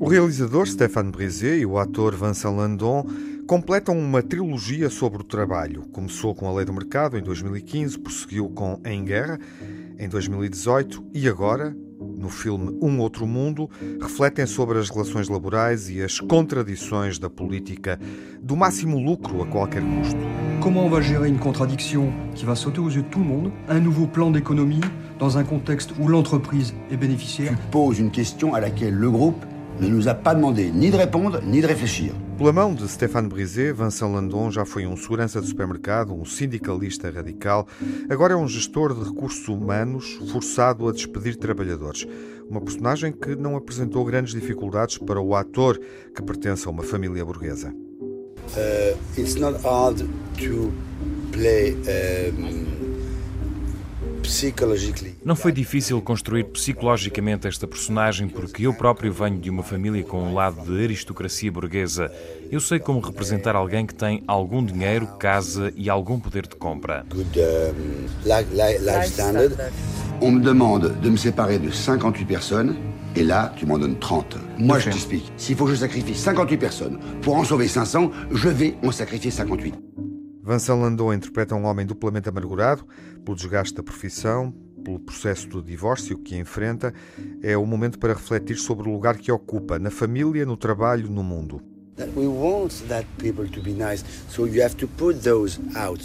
O realizador Stéphane Brisé e o ator Vincent Landon completam uma trilogia sobre o trabalho. Começou com A Lei do Mercado em 2015, prosseguiu com Em Guerra em 2018 e agora, no filme Um Outro Mundo, refletem sobre as relações laborais e as contradições da política do máximo lucro a qualquer custo. Comment on va gérer une contradiction qui va sauter aux yeux de tout le monde Un nouveau plan d'économie dans un contexte où l'entreprise est bénéficiaire Tu poses une question à laquelle le groupe ne nous a pas demandé ni de répondre ni de réfléchir. Pela mão de Stéphane Brisé, Vincent Landon já foi um segurança de supermercado, um sindicalista radical, agora é um gestor de recursos humanos forçado a despedir trabalhadores. Uma personagem que não apresentou grandes dificuldades para o ator que pertence a uma família burguesa. Uh, it's not hard to play um. Não foi difícil construir psicologicamente esta personagem porque eu próprio venho de uma família com um lado de aristocracia burguesa. Eu sei como representar alguém que tem algum dinheiro, casa e algum poder de compra. Good um, life, life, life standard. On me demande de me séparer de 58 personnes. Et là, tu m'en donnes 30. Moi, je t'explique. S'il faut que je sacrifie 58 personnes pour en sauver 500, je vais en sacrifier 58. Vincent Landon interpreta um homem duplamente amargurado pelo desgaste da profissão, pelo processo do divórcio que enfrenta. É o momento para refletir sobre o lugar que ocupa na família, no trabalho, no mundo.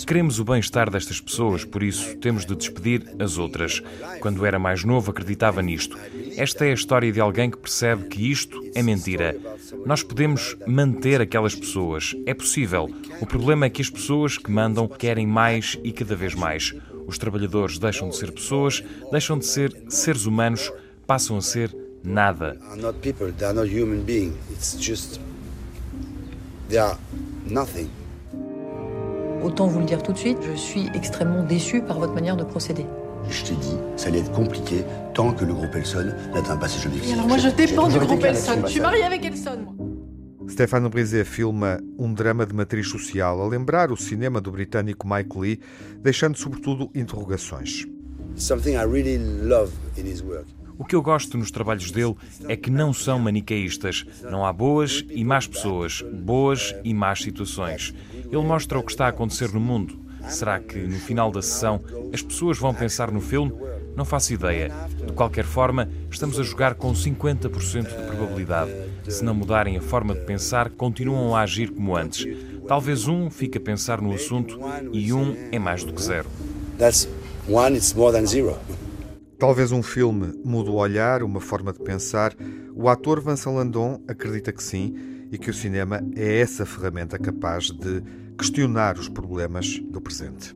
Queremos o bem-estar destas pessoas, por isso temos de despedir as outras. Quando era mais novo, acreditava nisto. Esta é a história de alguém que percebe que isto é mentira. Nós podemos manter aquelas pessoas. É possível. O problema é que as pessoas que mandam querem mais e cada vez mais. Os trabalhadores deixam de ser pessoas, deixam de ser seres humanos, passam a ser nada. Autant vous le dire tout de suite, je suis extrêmement déçu par votre manière de procéder. Je t'ai dit, ça allait être compliqué tant que le groupe Elson n'atteint pas ses objectifs. alors moi je dépends du groupe Elson. Je suis mariée avec Elson, moi. Stefano Brisé filma um drama de matriz social a lembrar o cinema do britânico Mike Lee, deixando sobretudo interrogações. Something I really love in his work. O que eu gosto nos trabalhos dele é que não são maniqueístas. Não há boas e más pessoas, boas e más situações. Ele mostra o que está a acontecer no mundo. Será que no final da sessão as pessoas vão pensar no filme? Não faço ideia. De qualquer forma, estamos a jogar com 50% de probabilidade. Se não mudarem a forma de pensar, continuam a agir como antes. Talvez um fique a pensar no assunto e um é mais do que zero. That's one, more than zero. Talvez um filme mude o olhar, uma forma de pensar. O ator Vincent Landon acredita que sim e que o cinema é essa ferramenta capaz de questionar os problemas do presente.